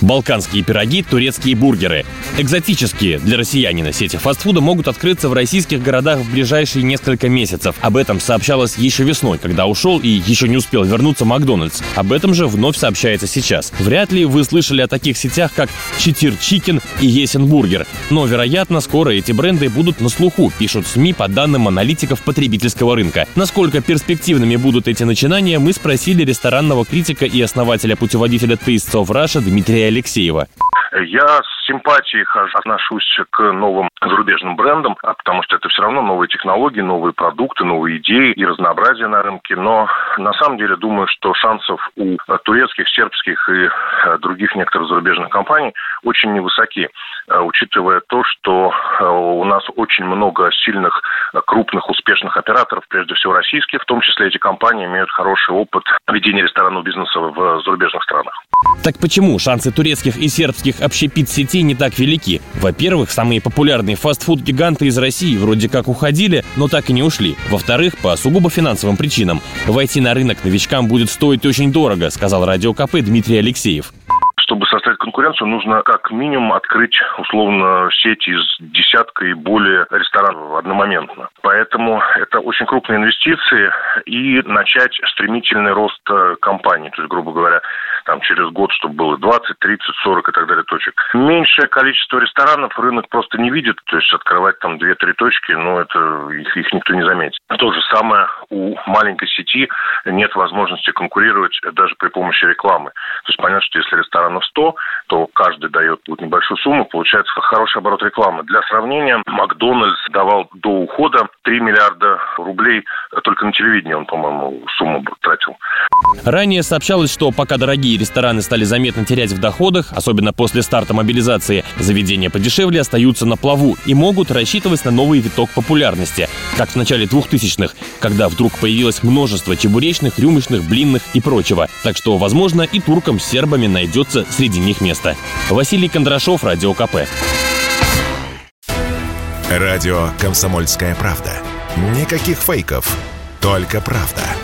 Балканские пироги, турецкие бургеры. Экзотические для россиянина сети фастфуда могут открыться в российских городах в ближайшие несколько месяцев. Об этом сообщалось еще весной, когда ушел и еще не успел вернуться Макдональдс. Об этом же вновь сообщается сейчас. Вряд ли вы слышали о таких сетях, как Chitir Chicken и Есен Бургер. Но, вероятно, скоро эти бренды будут на слуху, пишут СМИ по данным аналитиков потребительского рынка. Насколько перспективными будут эти начинания, мы спросили ресторанного критика и основателя путеводителя Tastes of Russia Дмитрия Алексеева. Я с симпатией отношусь к новым зарубежным брендам, а потому что это все равно новые технологии, новые продукты, новые идеи и разнообразие на рынке. Но на самом деле думаю, что шансов у турецких, сербских и э, других некоторых зарубежных компаний очень невысоки, э, учитывая то, что э, у нас очень много сильных, крупных, успешных операторов, прежде всего российских, в том числе эти компании имеют хороший опыт ведения ресторанного бизнеса в зарубежных странах. Так почему шансы турецких и сербских общепит-сетей не так велики? Во-первых, самые популярные фастфуд-гиганты из России вроде как уходили, но так и не ушли. Во-вторых, по сугубо финансовым причинам. Войти на рынок новичкам будет стоить очень дорого, сказал радио КП Дмитрий Алексеев чтобы составить конкуренцию, нужно как минимум открыть условно сеть из десятка и более ресторанов одномоментно. Поэтому это очень крупные инвестиции и начать стремительный рост э, компании. То есть, грубо говоря, там через год, чтобы было 20, 30, 40 и так далее точек. Меньшее количество ресторанов рынок просто не видит, то есть открывать там 2-3 точки, ну, это их, их никто не заметит. То же самое у маленькой сети нет возможности конкурировать даже при помощи рекламы. То есть понятно, что если ресторанов 100, то каждый дает вот небольшую сумму, получается хороший оборот рекламы. Для сравнения, Макдональдс давал до ухода 3 миллиарда рублей только на телевидении он, по-моему, сумму тратил. Ранее сообщалось, что пока дорогие рестораны стали заметно терять в доходах, особенно после старта мобилизации, заведения подешевле остаются на плаву и могут рассчитывать на новый виток популярности, как в начале 2000-х, когда вдруг появилось множество чебуречных, рюмочных, блинных и прочего. Так что, возможно, и туркам с сербами найдется среди них место. Василий Кондрашов, Радио КП. Радио «Комсомольская правда». Никаких фейков, только правда.